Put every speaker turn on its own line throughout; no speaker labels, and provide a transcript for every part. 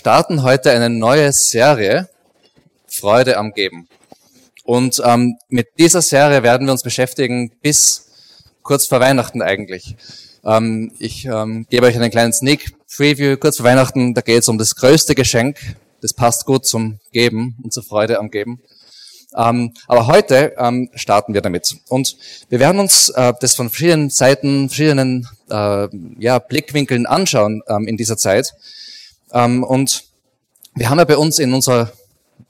Starten heute eine neue Serie, Freude am Geben. Und ähm, mit dieser Serie werden wir uns beschäftigen bis kurz vor Weihnachten eigentlich. Ähm, ich ähm, gebe euch einen kleinen Sneak Preview kurz vor Weihnachten. Da geht es um das größte Geschenk. Das passt gut zum Geben und zur Freude am Geben. Ähm, aber heute ähm, starten wir damit. Und wir werden uns äh, das von verschiedenen Seiten, verschiedenen äh, ja, Blickwinkeln anschauen ähm, in dieser Zeit. Ähm, und wir haben ja bei uns in unserer,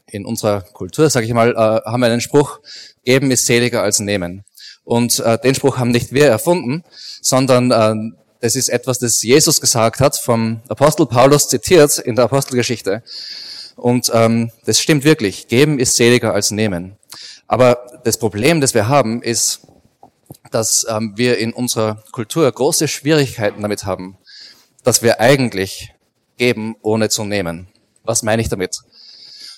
in unserer Kultur, sage ich mal, äh, haben wir einen Spruch, geben ist seliger als nehmen. Und äh, den Spruch haben nicht wir erfunden, sondern äh, das ist etwas, das Jesus gesagt hat, vom Apostel Paulus zitiert in der Apostelgeschichte. Und ähm, das stimmt wirklich. Geben ist seliger als nehmen. Aber das Problem, das wir haben, ist, dass ähm, wir in unserer Kultur große Schwierigkeiten damit haben, dass wir eigentlich geben, ohne zu nehmen. Was meine ich damit?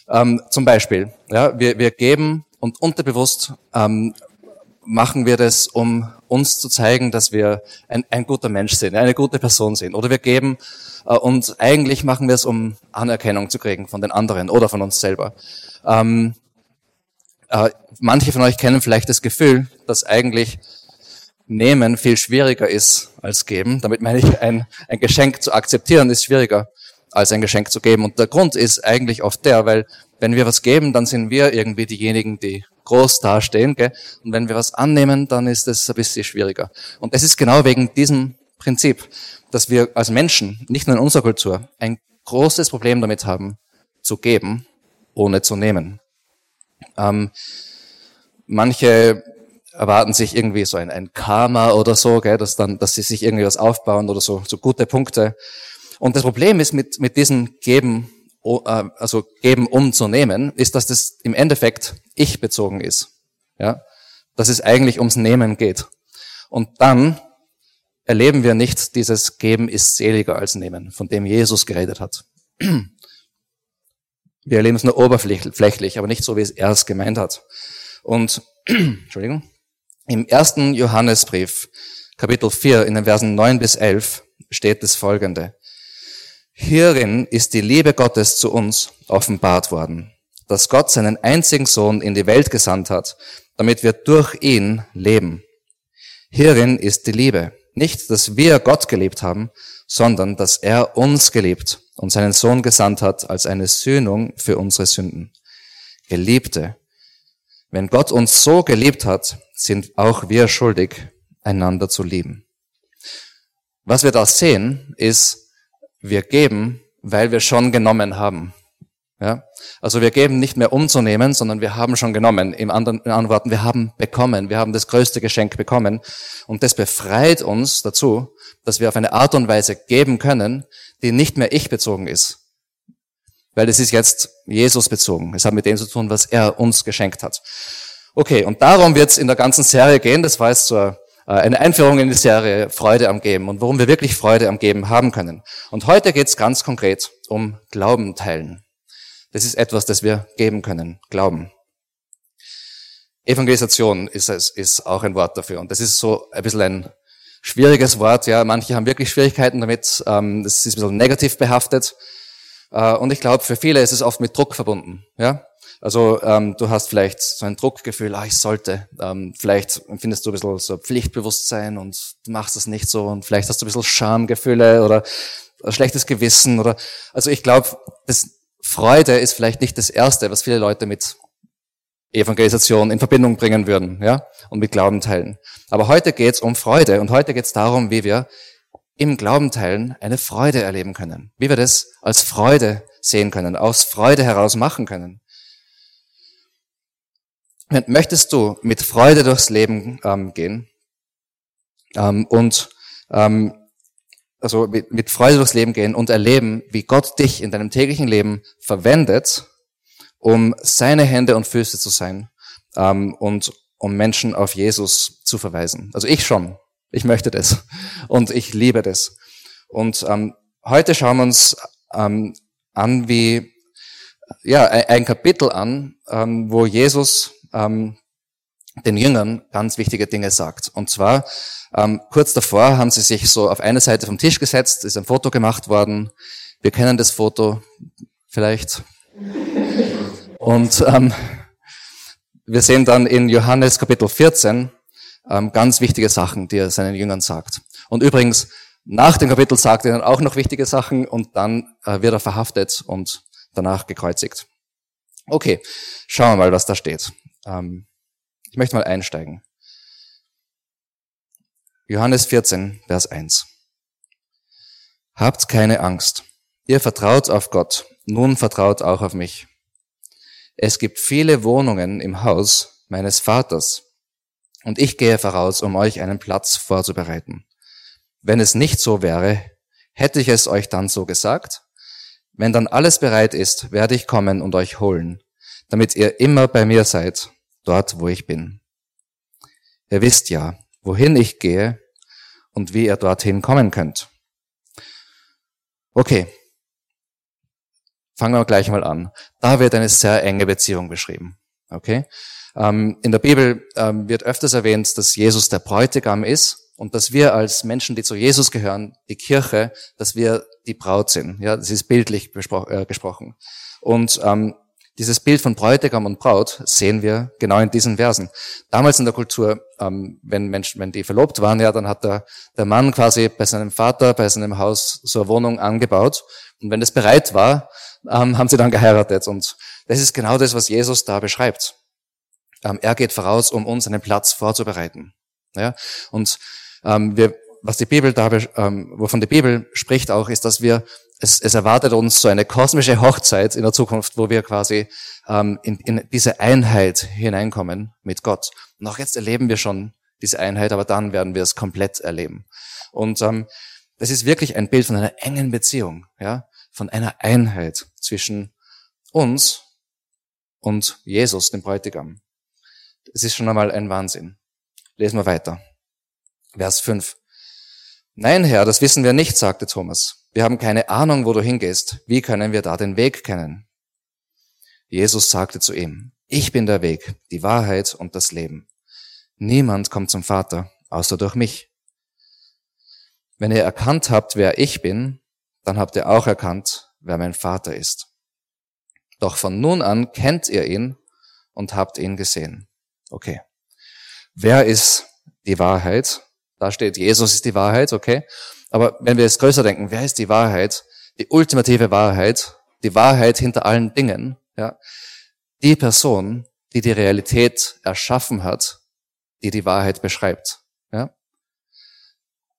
Ähm, zum Beispiel, ja, wir, wir geben und unterbewusst ähm, machen wir das, um uns zu zeigen, dass wir ein, ein guter Mensch sind, eine gute Person sind. Oder wir geben äh, und eigentlich machen wir es, um Anerkennung zu kriegen von den anderen oder von uns selber. Ähm, äh, manche von euch kennen vielleicht das Gefühl, dass eigentlich Nehmen viel schwieriger ist als geben. Damit meine ich, ein, ein Geschenk zu akzeptieren ist schwieriger als ein Geschenk zu geben. Und der Grund ist eigentlich oft der, weil wenn wir was geben, dann sind wir irgendwie diejenigen, die groß dastehen. Gell? Und wenn wir was annehmen, dann ist es ein bisschen schwieriger. Und es ist genau wegen diesem Prinzip, dass wir als Menschen, nicht nur in unserer Kultur, ein großes Problem damit haben, zu geben, ohne zu nehmen. Ähm, manche erwarten sich irgendwie so ein, ein Karma oder so, gell, dass dann, dass sie sich irgendwie was aufbauen oder so, so gute Punkte. Und das Problem ist mit, mit diesem Geben, äh, also Geben um zu nehmen, ist, dass das im Endeffekt ich bezogen ist. Ja, dass es eigentlich ums Nehmen geht. Und dann erleben wir nicht dieses Geben ist seliger als Nehmen, von dem Jesus geredet hat. Wir erleben es nur oberflächlich, aber nicht so, wie es er es gemeint hat. Und, Entschuldigung, im ersten Johannesbrief, Kapitel 4, in den Versen 9 bis 11, steht das folgende. Hierin ist die Liebe Gottes zu uns offenbart worden, dass Gott seinen einzigen Sohn in die Welt gesandt hat, damit wir durch ihn leben. Hierin ist die Liebe. Nicht, dass wir Gott geliebt haben, sondern dass er uns geliebt und seinen Sohn gesandt hat als eine Sühnung für unsere Sünden. Geliebte, wenn Gott uns so geliebt hat, sind auch wir schuldig, einander zu lieben. Was wir da sehen, ist, wir geben, weil wir schon genommen haben. Ja? Also wir geben nicht mehr umzunehmen, sondern wir haben schon genommen. Im anderen, in anderen Worten, wir haben bekommen. Wir haben das größte Geschenk bekommen. Und das befreit uns dazu, dass wir auf eine Art und Weise geben können, die nicht mehr ich bezogen ist. Weil es ist jetzt Jesus bezogen. Es hat mit dem zu tun, was er uns geschenkt hat. Okay, und darum wird es in der ganzen Serie gehen. Das war jetzt so äh, eine Einführung in die Serie Freude am Geben und worum wir wirklich Freude am Geben haben können. Und heute geht es ganz konkret um Glauben teilen. Das ist etwas, das wir geben können. Glauben. Evangelisation ist, ist auch ein Wort dafür. Und das ist so ein bisschen ein schwieriges Wort. Ja, manche haben wirklich Schwierigkeiten damit. Ähm, das ist ein bisschen negativ behaftet. Äh, und ich glaube, für viele ist es oft mit Druck verbunden. Ja, also ähm, du hast vielleicht so ein Druckgefühl, ah, ich sollte. Ähm, vielleicht empfindest du ein bisschen so Pflichtbewusstsein und du machst das nicht so. Und vielleicht hast du ein bisschen Schamgefühle oder schlechtes Gewissen oder. Also ich glaube, Freude ist vielleicht nicht das Erste, was viele Leute mit Evangelisation in Verbindung bringen würden, ja, und mit Glauben teilen. Aber heute geht es um Freude und heute geht es darum, wie wir im Glauben teilen eine Freude erleben können, wie wir das als Freude sehen können, aus Freude heraus machen können. Möchtest du mit Freude durchs Leben ähm, gehen ähm, und ähm, also mit, mit Freude durchs Leben gehen und erleben, wie Gott dich in deinem täglichen Leben verwendet, um seine Hände und Füße zu sein ähm, und um Menschen auf Jesus zu verweisen. Also ich schon. Ich möchte das. Und ich liebe das. Und ähm, heute schauen wir uns ähm, an, wie ja, ein Kapitel an, ähm, wo Jesus ähm, den Jüngern ganz wichtige Dinge sagt. Und zwar, ähm, kurz davor haben sie sich so auf eine Seite vom Tisch gesetzt, ist ein Foto gemacht worden. Wir kennen das Foto vielleicht. Und ähm, wir sehen dann in Johannes Kapitel 14 ähm, ganz wichtige Sachen, die er seinen Jüngern sagt. Und übrigens, nach dem Kapitel sagt er dann auch noch wichtige Sachen und dann äh, wird er verhaftet und danach gekreuzigt. Okay, schauen wir mal, was da steht. Ähm, ich möchte mal einsteigen. Johannes 14, Vers 1. Habt keine Angst. Ihr vertraut auf Gott. Nun vertraut auch auf mich. Es gibt viele Wohnungen im Haus meines Vaters. Und ich gehe voraus, um euch einen Platz vorzubereiten. Wenn es nicht so wäre, hätte ich es euch dann so gesagt? Wenn dann alles bereit ist, werde ich kommen und euch holen, damit ihr immer bei mir seid, dort wo ich bin. Ihr wisst ja, wohin ich gehe und wie ihr dorthin kommen könnt. Okay, fangen wir gleich mal an. Da wird eine sehr enge Beziehung beschrieben. Okay, ähm, in der Bibel ähm, wird öfters erwähnt, dass Jesus der Bräutigam ist und dass wir als Menschen, die zu Jesus gehören, die Kirche, dass wir die Braut sind. Ja, das ist bildlich äh, gesprochen. Und ähm, dieses Bild von Bräutigam und Braut sehen wir genau in diesen Versen. Damals in der Kultur, ähm, wenn Menschen, wenn die verlobt waren, ja, dann hat der, der Mann quasi bei seinem Vater, bei seinem Haus so eine Wohnung angebaut. Und wenn das bereit war, ähm, haben sie dann geheiratet. Und das ist genau das, was Jesus da beschreibt. Ähm, er geht voraus, um uns einen Platz vorzubereiten. Ja? Und ähm, wir, was die Bibel da, ähm, wovon die Bibel spricht auch, ist, dass wir es, es erwartet uns so eine kosmische Hochzeit in der Zukunft, wo wir quasi ähm, in, in diese Einheit hineinkommen mit Gott. Und auch jetzt erleben wir schon diese Einheit, aber dann werden wir es komplett erleben. Und ähm, das ist wirklich ein Bild von einer engen Beziehung, ja, von einer Einheit zwischen uns und Jesus, dem Bräutigam. Es ist schon einmal ein Wahnsinn. Lesen wir weiter. Vers 5. Nein, Herr, das wissen wir nicht, sagte Thomas. Wir haben keine Ahnung, wo du hingehst. Wie können wir da den Weg kennen? Jesus sagte zu ihm, ich bin der Weg, die Wahrheit und das Leben. Niemand kommt zum Vater, außer durch mich. Wenn ihr erkannt habt, wer ich bin, dann habt ihr auch erkannt, wer mein Vater ist. Doch von nun an kennt ihr ihn und habt ihn gesehen. Okay. Wer ist die Wahrheit? Da steht, Jesus ist die Wahrheit, okay. Aber wenn wir es größer denken, wer ist die Wahrheit? Die ultimative Wahrheit, die Wahrheit hinter allen Dingen, ja. Die Person, die die Realität erschaffen hat, die die Wahrheit beschreibt, ja.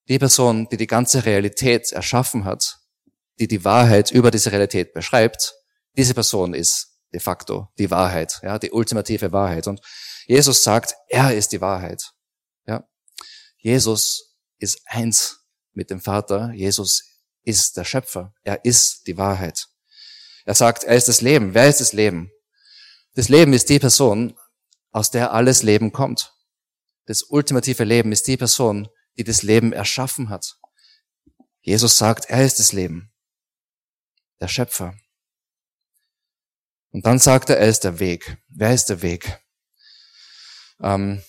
Die Person, die die ganze Realität erschaffen hat, die die Wahrheit über diese Realität beschreibt, diese Person ist de facto die Wahrheit, ja, die ultimative Wahrheit. Und Jesus sagt, er ist die Wahrheit. Ja. Jesus ist eins mit dem Vater. Jesus ist der Schöpfer. Er ist die Wahrheit. Er sagt, er ist das Leben. Wer ist das Leben? Das Leben ist die Person, aus der alles Leben kommt. Das ultimative Leben ist die Person, die das Leben erschaffen hat. Jesus sagt, er ist das Leben. Der Schöpfer. Und dann sagt er, er ist der Weg. Wer ist der Weg? Ähm,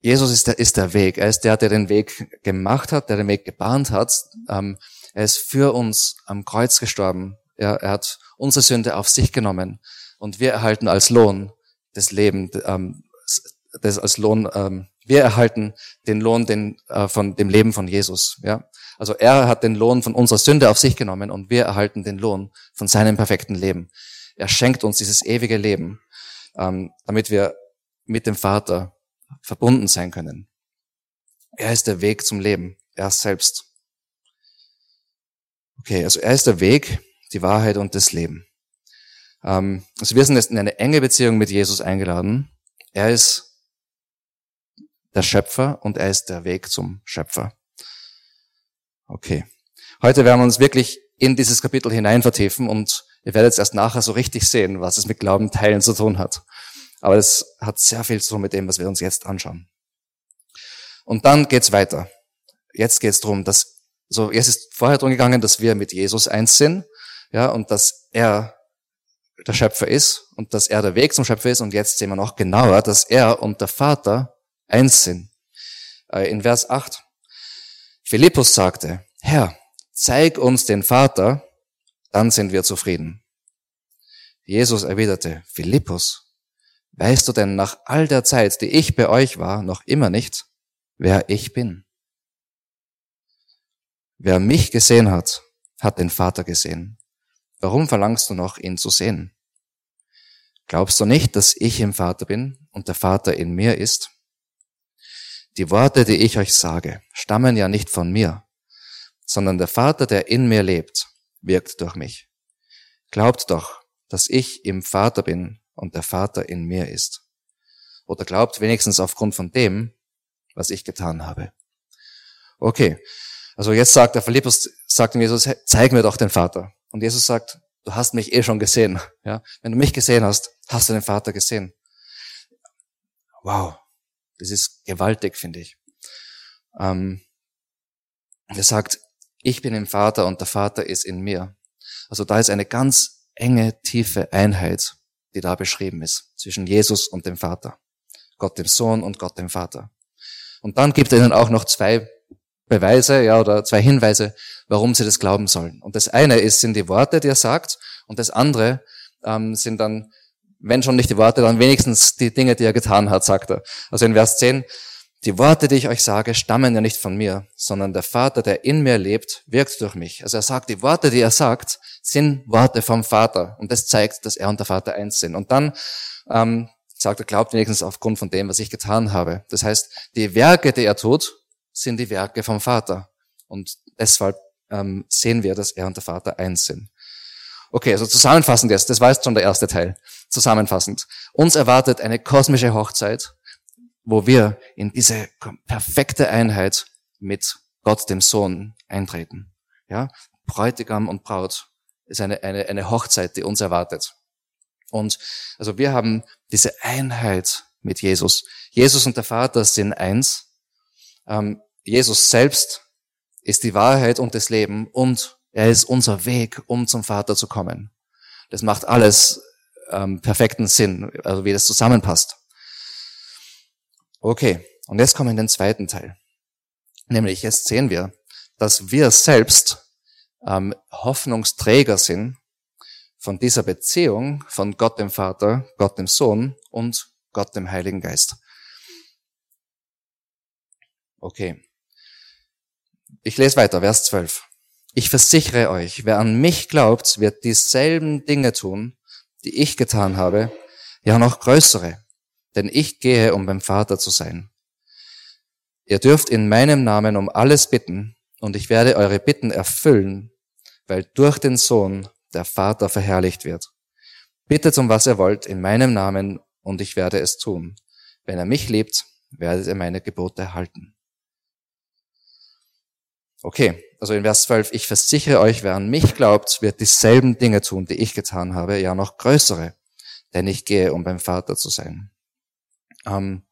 Jesus ist der, ist der Weg. Er ist der, der den Weg gemacht hat, der den Weg gebahnt hat. Ähm, er ist für uns am Kreuz gestorben. Er, er hat unsere Sünde auf sich genommen und wir erhalten als Lohn das Leben, ähm, das als Lohn. Ähm, wir erhalten den Lohn den, äh, von dem Leben von Jesus. Ja, also er hat den Lohn von unserer Sünde auf sich genommen und wir erhalten den Lohn von seinem perfekten Leben. Er schenkt uns dieses ewige Leben, ähm, damit wir mit dem Vater verbunden sein können. Er ist der Weg zum Leben. Er selbst. Okay, also er ist der Weg, die Wahrheit und das Leben. Ähm, also wir sind jetzt in eine enge Beziehung mit Jesus eingeladen. Er ist der Schöpfer und er ist der Weg zum Schöpfer. Okay. Heute werden wir uns wirklich in dieses Kapitel hinein vertiefen und ihr werdet es erst nachher so richtig sehen, was es mit Glauben teilen zu tun hat. Aber es hat sehr viel zu tun mit dem, was wir uns jetzt anschauen. Und dann geht's weiter. Jetzt geht's darum, dass, so, jetzt ist vorher drum gegangen, dass wir mit Jesus eins sind, ja, und dass er der Schöpfer ist und dass er der Weg zum Schöpfer ist. Und jetzt sehen wir noch genauer, dass er und der Vater eins sind. Äh, in Vers 8. Philippus sagte, Herr, zeig uns den Vater, dann sind wir zufrieden. Jesus erwiderte, Philippus, weißt du denn nach all der Zeit, die ich bei euch war, noch immer nicht, wer ich bin? Wer mich gesehen hat, hat den Vater gesehen. Warum verlangst du noch, ihn zu sehen? Glaubst du nicht, dass ich im Vater bin und der Vater in mir ist? Die Worte, die ich euch sage, stammen ja nicht von mir, sondern der Vater, der in mir lebt, wirkt durch mich. Glaubt doch, dass ich im Vater bin und der Vater in mir ist. Oder glaubt wenigstens aufgrund von dem, was ich getan habe. Okay, also jetzt sagt der Philippus, sagt ihm Jesus, zeig mir doch den Vater. Und Jesus sagt, du hast mich eh schon gesehen. Ja? Wenn du mich gesehen hast, hast du den Vater gesehen. Wow, das ist gewaltig, finde ich. Ähm, er sagt, ich bin im Vater und der Vater ist in mir. Also da ist eine ganz enge, tiefe Einheit, die da beschrieben ist, zwischen Jesus und dem Vater. Gott dem Sohn und Gott dem Vater. Und dann gibt er ihnen auch noch zwei Beweise, ja, oder zwei Hinweise, warum sie das glauben sollen. Und das eine ist, sind die Worte, die er sagt, und das andere ähm, sind dann, wenn schon nicht die Worte, dann wenigstens die Dinge, die er getan hat, sagt er. Also in Vers 10, die Worte, die ich euch sage, stammen ja nicht von mir, sondern der Vater, der in mir lebt, wirkt durch mich. Also er sagt, die Worte, die er sagt, sind Worte vom Vater. Und das zeigt, dass er und der Vater eins sind. Und dann ähm, sagt er, glaubt wenigstens aufgrund von dem, was ich getan habe. Das heißt, die Werke, die er tut, sind die Werke vom Vater. Und deshalb ähm, sehen wir, dass er und der Vater eins sind. Okay, also zusammenfassend jetzt, das war jetzt schon der erste Teil. Zusammenfassend. Uns erwartet eine kosmische Hochzeit, wo wir in diese perfekte Einheit mit Gott, dem Sohn, eintreten. Ja, Bräutigam und Braut ist eine, eine, eine Hochzeit, die uns erwartet. Und also wir haben diese Einheit mit Jesus. Jesus und der Vater sind eins. Ähm, Jesus selbst ist die Wahrheit und das Leben und er ist unser Weg, um zum Vater zu kommen. Das macht alles ähm, perfekten Sinn, also wie das zusammenpasst. Okay, und jetzt kommen wir in den zweiten Teil. Nämlich jetzt sehen wir, dass wir selbst ähm, Hoffnungsträger sind von dieser Beziehung von Gott dem Vater, Gott dem Sohn und Gott dem Heiligen Geist. Okay. Ich lese weiter, Vers 12. Ich versichere euch, wer an mich glaubt, wird dieselben Dinge tun, die ich getan habe, ja noch größere, denn ich gehe, um beim Vater zu sein. Ihr dürft in meinem Namen um alles bitten, und ich werde eure Bitten erfüllen, weil durch den Sohn der Vater verherrlicht wird. Bittet um was ihr wollt in meinem Namen, und ich werde es tun. Wenn er mich liebt, werdet ihr meine Gebote halten. Okay, also in Vers 12, ich versichere euch, wer an mich glaubt, wird dieselben Dinge tun, die ich getan habe, ja noch größere, denn ich gehe, um beim Vater zu sein. Ähm,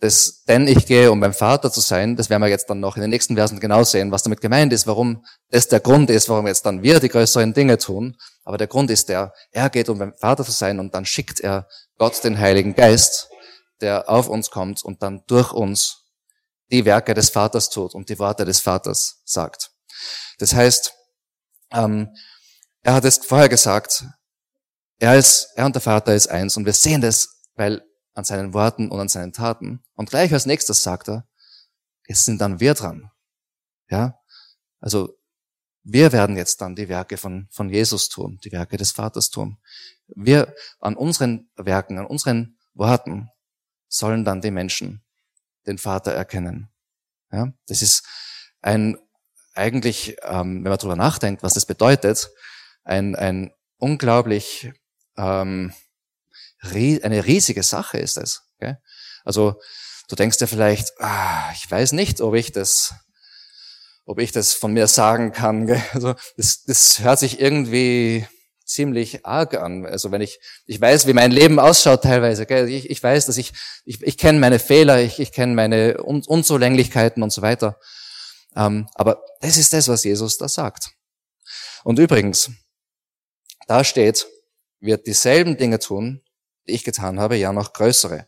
das, denn ich gehe, um beim Vater zu sein, das werden wir jetzt dann noch in den nächsten Versen genau sehen, was damit gemeint ist, warum das der Grund ist, warum jetzt dann wir die größeren Dinge tun. Aber der Grund ist der, er geht, um beim Vater zu sein und dann schickt er Gott den Heiligen Geist, der auf uns kommt und dann durch uns die Werke des Vaters tut und die Worte des Vaters sagt. Das heißt, ähm, er hat es vorher gesagt, er, ist, er und der Vater ist eins und wir sehen das, weil an seinen Worten und an seinen Taten. Und gleich als nächstes sagt er, es sind dann wir dran. Ja, also wir werden jetzt dann die Werke von, von Jesus tun, die Werke des Vaters tun. Wir an unseren Werken, an unseren Worten sollen dann die Menschen den Vater erkennen. Ja, das ist ein eigentlich, ähm, wenn man darüber nachdenkt, was das bedeutet, ein, ein unglaublich ähm, eine riesige Sache ist es. Okay? Also du denkst dir vielleicht, ah, ich weiß nicht, ob ich das, ob ich das von mir sagen kann. Gell? Also das, das hört sich irgendwie ziemlich arg an. Also wenn ich, ich weiß, wie mein Leben ausschaut teilweise. Gell? Ich, ich weiß, dass ich, ich, ich kenne meine Fehler, ich, ich kenne meine Un Unzulänglichkeiten und so weiter. Ähm, aber das ist das, was Jesus da sagt. Und übrigens, da steht, wird dieselben Dinge tun, ich getan habe, ja noch größere.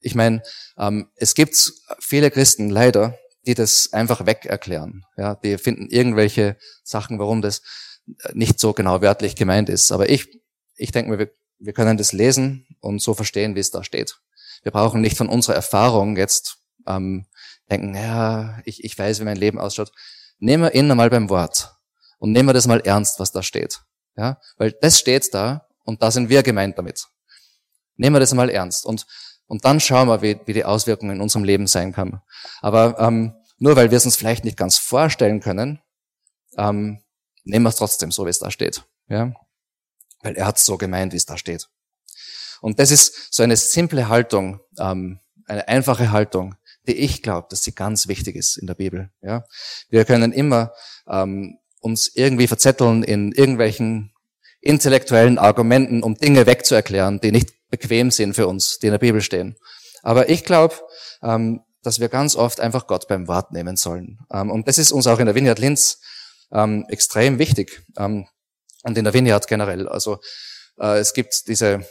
Ich meine, ähm, es gibt viele Christen leider, die das einfach weg erklären. Ja, die finden irgendwelche Sachen, warum das nicht so genau wörtlich gemeint ist. Aber ich, ich denke mir, wir, wir können das lesen und so verstehen, wie es da steht. Wir brauchen nicht von unserer Erfahrung jetzt ähm, denken, ja, ich, ich weiß, wie mein Leben ausschaut. Nehmen wir ihn einmal beim Wort und nehmen wir das mal ernst, was da steht. Ja, weil das steht da und da sind wir gemeint damit. Nehmen wir das mal ernst und und dann schauen wir, wie, wie die Auswirkungen in unserem Leben sein kann. Aber ähm, nur weil wir es uns vielleicht nicht ganz vorstellen können, ähm, nehmen wir es trotzdem so, wie es da steht. Ja? Weil er hat es so gemeint, wie es da steht. Und das ist so eine simple Haltung, ähm, eine einfache Haltung, die ich glaube, dass sie ganz wichtig ist in der Bibel. Ja? Wir können immer ähm, uns irgendwie verzetteln in irgendwelchen intellektuellen Argumenten, um Dinge wegzuerklären, die nicht bequem sind für uns, die in der Bibel stehen. Aber ich glaube, ähm, dass wir ganz oft einfach Gott beim Wort nehmen sollen. Ähm, und das ist uns auch in der Vineyard Linz ähm, extrem wichtig. Ähm, und in der Vineyard generell. Also äh, es gibt diese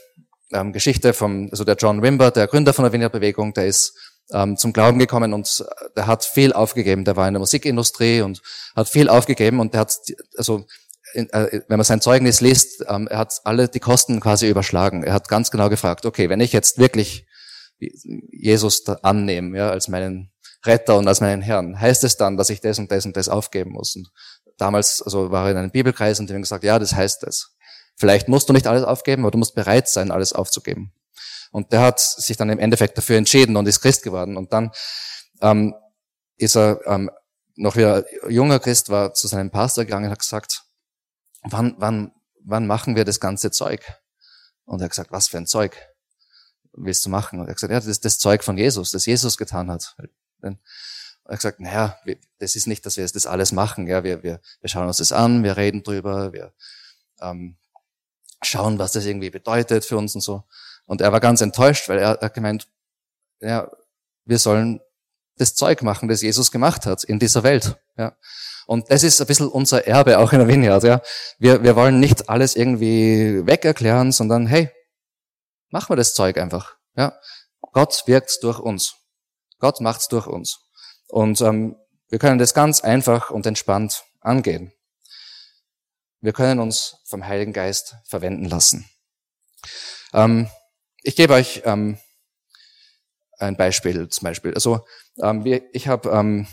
ähm, Geschichte vom, also der John Wimber, der Gründer von der Vineyard-Bewegung, der ist ähm, zum Glauben gekommen und der hat viel aufgegeben. Der war in der Musikindustrie und hat viel aufgegeben und der hat, also äh, wenn man sein Zeugnis liest, ähm, er hat alle die Kosten quasi überschlagen. Er hat ganz genau gefragt, okay, wenn ich jetzt wirklich Jesus annehme, ja, als meinen Retter und als meinen Herrn, heißt es dann, dass ich das und das und das aufgeben muss? Und damals, also war er in einem Bibelkreis und die haben gesagt, ja, das heißt es. Vielleicht musst du nicht alles aufgeben, aber du musst bereit sein, alles aufzugeben. Und der hat sich dann im Endeffekt dafür entschieden und ist Christ geworden. Und dann ähm, ist er ähm, noch wieder junger Christ, war zu seinem Pastor gegangen und hat gesagt, wann, wann, wann machen wir das ganze Zeug? Und er hat gesagt, was für ein Zeug willst du machen? Und er hat gesagt, ja, das ist das Zeug von Jesus, das Jesus getan hat. Und er hat gesagt, naja, das ist nicht, dass wir das alles machen. Ja, wir, wir, wir schauen uns das an, wir reden drüber, wir ähm, schauen, was das irgendwie bedeutet für uns und so. Und er war ganz enttäuscht, weil er hat gemeint, ja, wir sollen das Zeug machen, das Jesus gemacht hat in dieser Welt. Ja. Und das ist ein bisschen unser Erbe auch in der Vineyard. Ja. Wir, wir wollen nicht alles irgendwie wegerklären, sondern hey, machen wir das Zeug einfach. Ja. Gott wirkt durch uns. Gott macht's durch uns. Und ähm, wir können das ganz einfach und entspannt angehen. Wir können uns vom Heiligen Geist verwenden lassen. Ähm, ich gebe euch ähm, ein Beispiel zum Beispiel. Also ähm, ich habe ähm,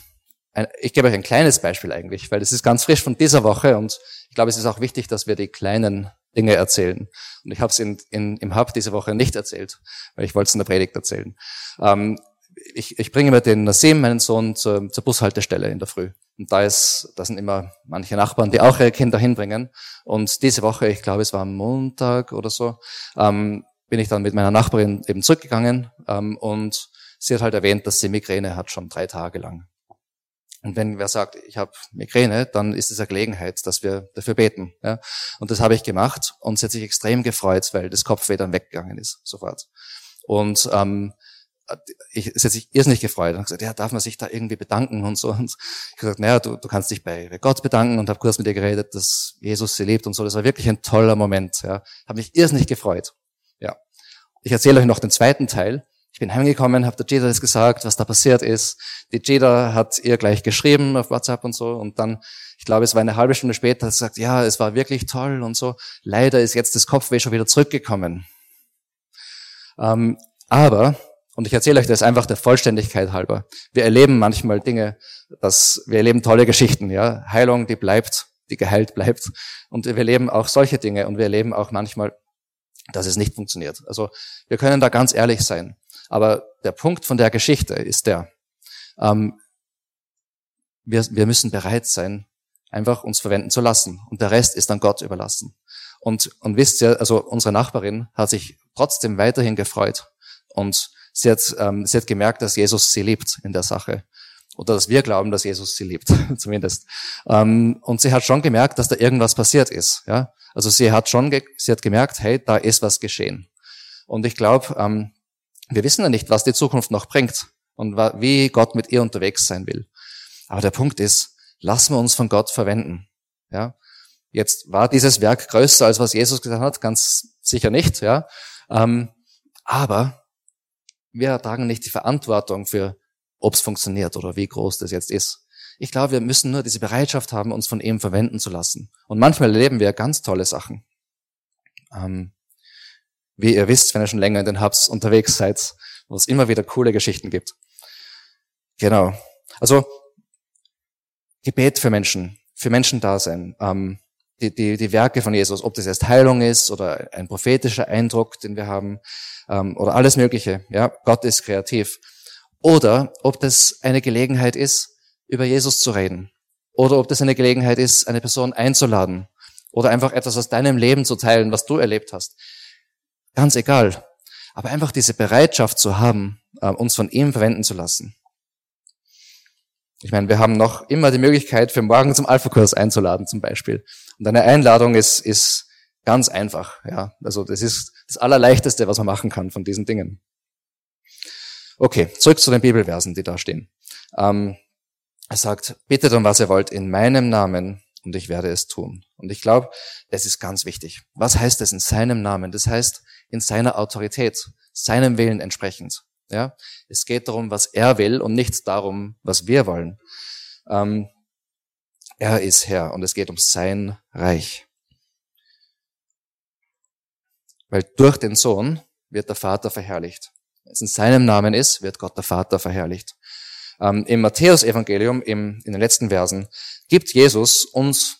ein, ich gebe euch ein kleines Beispiel eigentlich, weil das ist ganz frisch von dieser Woche und ich glaube, es ist auch wichtig, dass wir die kleinen Dinge erzählen. Und ich habe es in, in, im Hub diese Woche nicht erzählt, weil ich wollte es in der Predigt erzählen. Ähm, ich, ich bringe mir den Nasim, meinen Sohn, zur, zur Bushaltestelle in der Früh. Und da ist, da sind immer manche Nachbarn, die auch ihre Kinder hinbringen. Und diese Woche, ich glaube, es war Montag oder so, ähm, bin ich dann mit meiner Nachbarin eben zurückgegangen ähm, und sie hat halt erwähnt, dass sie Migräne hat schon drei Tage lang. Und wenn wer sagt, ich habe Migräne, dann ist es eine Gelegenheit, dass wir dafür beten. Ja? Und das habe ich gemacht und sie hat sich extrem gefreut, weil das Kopfweh dann weggegangen ist, sofort. Und ähm, ich, sie hat sich irrsinnig gefreut und gesagt, ja, darf man sich da irgendwie bedanken und so. Und ich gesagt, naja, du, du kannst dich bei, Gott bedanken und habe kurz mit ihr geredet, dass Jesus sie liebt und so. Das war wirklich ein toller Moment. Ja. Habe mich irrsinnig gefreut. Ja. Ich erzähle euch noch den zweiten Teil. Ich bin heimgekommen, habe der Jada das gesagt, was da passiert ist. Die Jada hat ihr gleich geschrieben auf WhatsApp und so. Und dann, ich glaube, es war eine halbe Stunde später, hat sie gesagt, ja, es war wirklich toll und so. Leider ist jetzt das Kopfweh schon wieder zurückgekommen. Ähm, aber, und ich erzähle euch das einfach der Vollständigkeit halber. Wir erleben manchmal Dinge, dass wir erleben tolle Geschichten, ja. Heilung, die bleibt, die geheilt bleibt. Und wir erleben auch solche Dinge und wir erleben auch manchmal, dass es nicht funktioniert. Also wir können da ganz ehrlich sein. Aber der Punkt von der Geschichte ist der, ähm, wir, wir müssen bereit sein, einfach uns verwenden zu lassen. Und der Rest ist dann Gott überlassen. Und, und wisst ihr, also unsere Nachbarin hat sich trotzdem weiterhin gefreut. Und sie hat, ähm, sie hat gemerkt, dass Jesus sie liebt in der Sache. Oder dass wir glauben, dass Jesus sie liebt, zumindest. Ähm, und sie hat schon gemerkt, dass da irgendwas passiert ist. Ja? Also sie hat schon, sie hat gemerkt, hey, da ist was geschehen. Und ich glaube, ähm, wir wissen ja nicht, was die Zukunft noch bringt und wie Gott mit ihr unterwegs sein will. Aber der Punkt ist, lassen wir uns von Gott verwenden. Ja? Jetzt war dieses Werk größer, als was Jesus gesagt hat, ganz sicher nicht. Ja? Ähm, aber wir tragen nicht die Verantwortung für ob es funktioniert oder wie groß das jetzt ist. Ich glaube, wir müssen nur diese Bereitschaft haben, uns von ihm verwenden zu lassen. Und manchmal erleben wir ganz tolle Sachen. Ähm, wie ihr wisst, wenn ihr schon länger in den Hubs unterwegs seid, wo es immer wieder coole Geschichten gibt. Genau. Also Gebet für Menschen, für Menschen da sein. Ähm, die, die, die Werke von Jesus, ob das erst Heilung ist oder ein prophetischer Eindruck, den wir haben, ähm, oder alles Mögliche. Ja, Gott ist kreativ. Oder ob das eine Gelegenheit ist, über Jesus zu reden. Oder ob das eine Gelegenheit ist, eine Person einzuladen. Oder einfach etwas aus deinem Leben zu teilen, was du erlebt hast. Ganz egal. Aber einfach diese Bereitschaft zu haben, äh, uns von ihm verwenden zu lassen. Ich meine, wir haben noch immer die Möglichkeit, für morgen zum Alpha-Kurs einzuladen, zum Beispiel. Und eine Einladung ist, ist ganz einfach. Ja, also das ist das Allerleichteste, was man machen kann von diesen Dingen. Okay, zurück zu den Bibelversen, die da stehen. Ähm, er sagt, bittet um was ihr wollt in meinem Namen und ich werde es tun. Und ich glaube, das ist ganz wichtig. Was heißt das in seinem Namen? Das heißt in seiner Autorität, seinem Willen entsprechend. Ja, es geht darum, was er will und nicht darum, was wir wollen. Ähm, er ist Herr und es geht um sein Reich. Weil durch den Sohn wird der Vater verherrlicht. Wenn es in seinem Namen ist, wird Gott der Vater verherrlicht. Ähm, Im Matthäusevangelium, in den letzten Versen, gibt Jesus uns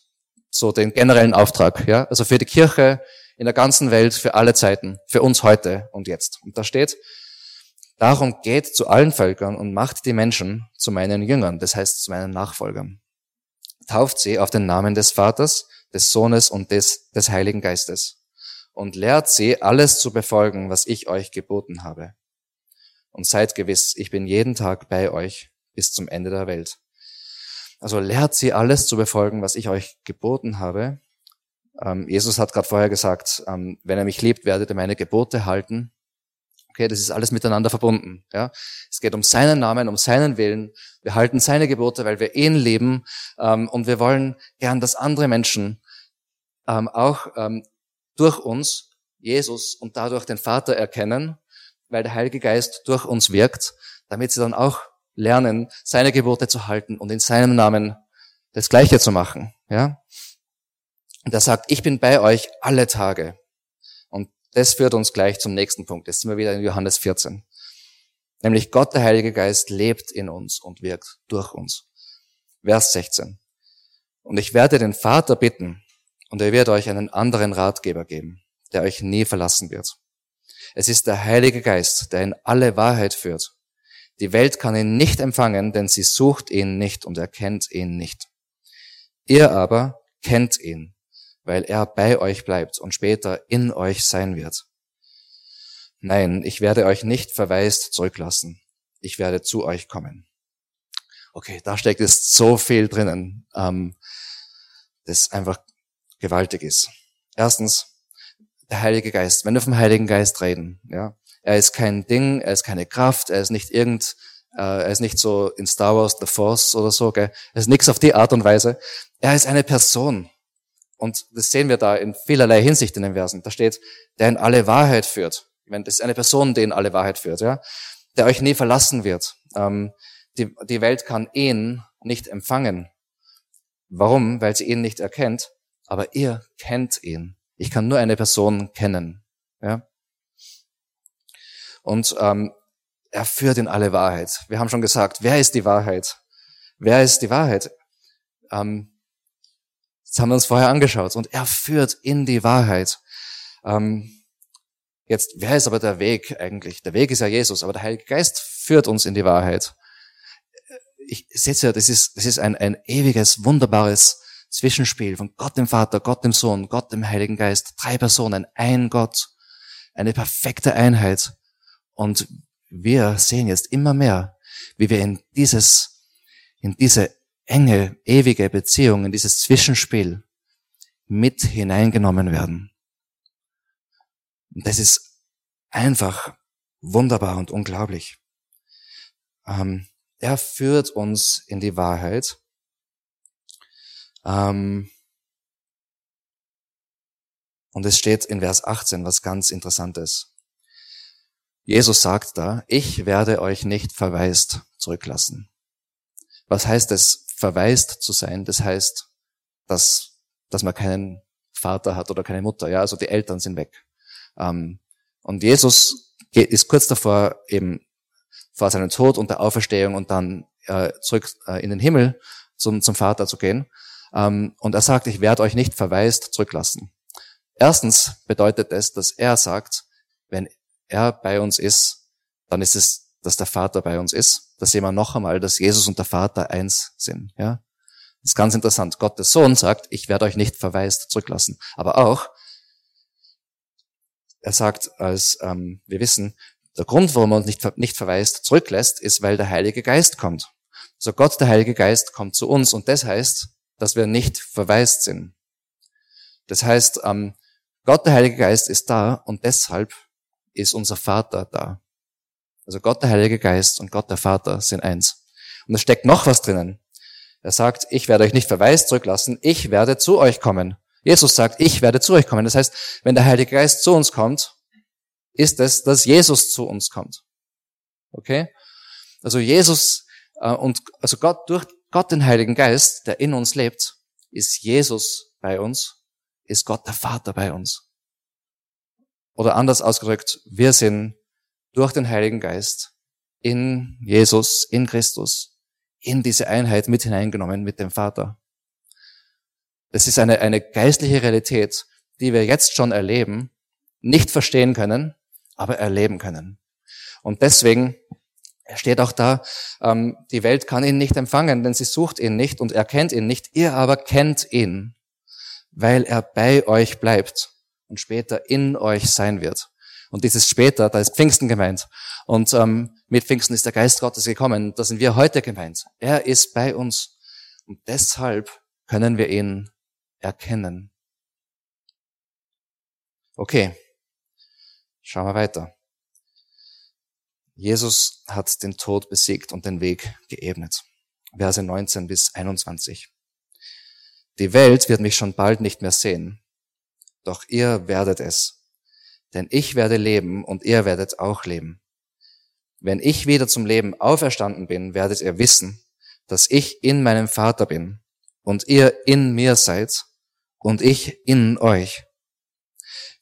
so den generellen Auftrag, ja, also für die Kirche in der ganzen Welt, für alle Zeiten, für uns heute und jetzt. Und da steht, Darum geht zu allen Völkern und macht die Menschen zu meinen Jüngern, das heißt zu meinen Nachfolgern. Tauft sie auf den Namen des Vaters, des Sohnes und des, des Heiligen Geistes und lehrt sie, alles zu befolgen, was ich euch geboten habe. Und seid gewiss, ich bin jeden Tag bei euch bis zum Ende der Welt. Also lehrt sie, alles zu befolgen, was ich euch geboten habe. Ähm, Jesus hat gerade vorher gesagt, ähm, wenn er mich liebt, werdet ihr meine Gebote halten. Okay, das ist alles miteinander verbunden. Ja, es geht um seinen Namen, um seinen Willen. Wir halten seine Gebote, weil wir ihn lieben ähm, und wir wollen gern, dass andere Menschen ähm, auch ähm, durch uns Jesus und dadurch den Vater erkennen, weil der Heilige Geist durch uns wirkt, damit sie dann auch lernen, seine Gebote zu halten und in seinem Namen das Gleiche zu machen. Ja, und er sagt: Ich bin bei euch alle Tage das führt uns gleich zum nächsten Punkt. Jetzt sind wir wieder in Johannes 14. Nämlich Gott, der Heilige Geist, lebt in uns und wirkt durch uns. Vers 16. Und ich werde den Vater bitten, und er wird euch einen anderen Ratgeber geben, der euch nie verlassen wird. Es ist der Heilige Geist, der in alle Wahrheit führt. Die Welt kann ihn nicht empfangen, denn sie sucht ihn nicht und erkennt ihn nicht. Ihr aber kennt ihn, weil er bei euch bleibt und später in euch sein wird. Nein, ich werde euch nicht verwaist zurücklassen. Ich werde zu euch kommen. Okay, da steckt es so viel drinnen, ähm, das einfach gewaltig ist. Erstens, der Heilige Geist. Wenn wir vom Heiligen Geist reden, ja, er ist kein Ding, er ist keine Kraft, er ist nicht irgend, äh, er ist nicht so in Star Wars The Force oder so, gell? er ist nichts auf die Art und Weise. Er ist eine Person. Und das sehen wir da in vielerlei Hinsicht in den Versen. Da steht, der in alle Wahrheit führt. Ich meine, das ist eine Person, die in alle Wahrheit führt, ja. Der euch nie verlassen wird. Ähm, die, die Welt kann ihn nicht empfangen. Warum? Weil sie ihn nicht erkennt. Aber ihr kennt ihn. Ich kann nur eine Person kennen, ja. Und ähm, er führt in alle Wahrheit. Wir haben schon gesagt, wer ist die Wahrheit? Wer ist die Wahrheit? Ähm, das haben wir uns vorher angeschaut. Und er führt in die Wahrheit. Ähm, jetzt, wer ist aber der Weg eigentlich? Der Weg ist ja Jesus, aber der Heilige Geist führt uns in die Wahrheit. Ich setze ja, das ist, das ist ein, ein ewiges, wunderbares Zwischenspiel von Gott dem Vater, Gott dem Sohn, Gott dem Heiligen Geist. Drei Personen, ein Gott, eine perfekte Einheit. Und wir sehen jetzt immer mehr, wie wir in dieses, in diese enge, ewige Beziehung, in dieses Zwischenspiel mit hineingenommen werden. Und das ist einfach wunderbar und unglaublich. Ähm, er führt uns in die Wahrheit. Ähm, und es steht in Vers 18 was ganz Interessantes. Jesus sagt da, ich werde euch nicht verwaist zurücklassen. Was heißt es, verwaist zu sein? Das heißt, dass, dass man keinen Vater hat oder keine Mutter. Ja, also die Eltern sind weg. Ähm, und Jesus geht, ist kurz davor, eben vor seinem Tod und der Auferstehung und dann äh, zurück äh, in den Himmel zum, zum Vater zu gehen. Ähm, und er sagt, ich werde euch nicht verwaist zurücklassen. Erstens bedeutet es, dass er sagt, wenn er bei uns ist, dann ist es, dass der Vater bei uns ist. Da sehen wir noch einmal, dass Jesus und der Vater eins sind. Ja, das ist ganz interessant. Gott, der Sohn, sagt, ich werde euch nicht verwaist zurücklassen. Aber auch, er sagt, als ähm, wir wissen, der Grund, warum er uns nicht, nicht verweist, zurücklässt, ist, weil der Heilige Geist kommt. Also Gott, der Heilige Geist, kommt zu uns und das heißt, dass wir nicht verwaist sind. Das heißt, ähm, Gott, der Heilige Geist, ist da und deshalb ist unser Vater da. Also Gott, der Heilige Geist und Gott, der Vater sind eins. Und es steckt noch was drinnen. Er sagt, ich werde euch nicht verwaist zurücklassen, ich werde zu euch kommen. Jesus sagt, ich werde zu euch kommen. Das heißt, wenn der Heilige Geist zu uns kommt, ist es, dass Jesus zu uns kommt. Okay? Also Jesus äh, und also Gott durch Gott den Heiligen Geist, der in uns lebt, ist Jesus bei uns, ist Gott der Vater bei uns. Oder anders ausgedrückt, wir sind durch den Heiligen Geist in Jesus, in Christus, in diese Einheit mit hineingenommen mit dem Vater. Das ist eine, eine geistliche Realität, die wir jetzt schon erleben, nicht verstehen können, aber erleben können. Und deswegen steht auch da, ähm, die Welt kann ihn nicht empfangen, denn sie sucht ihn nicht und erkennt ihn nicht. Ihr aber kennt ihn, weil er bei euch bleibt und später in euch sein wird. Und dieses später, da ist Pfingsten gemeint. Und ähm, mit Pfingsten ist der Geist Gottes gekommen. Da sind wir heute gemeint. Er ist bei uns. Und deshalb können wir ihn erkennen. Okay, schauen wir weiter. Jesus hat den Tod besiegt und den Weg geebnet. Verse 19 bis 21. Die Welt wird mich schon bald nicht mehr sehen, doch ihr werdet es. Denn ich werde leben und ihr werdet auch leben. Wenn ich wieder zum Leben auferstanden bin, werdet ihr wissen, dass ich in meinem Vater bin und ihr in mir seid und ich in euch.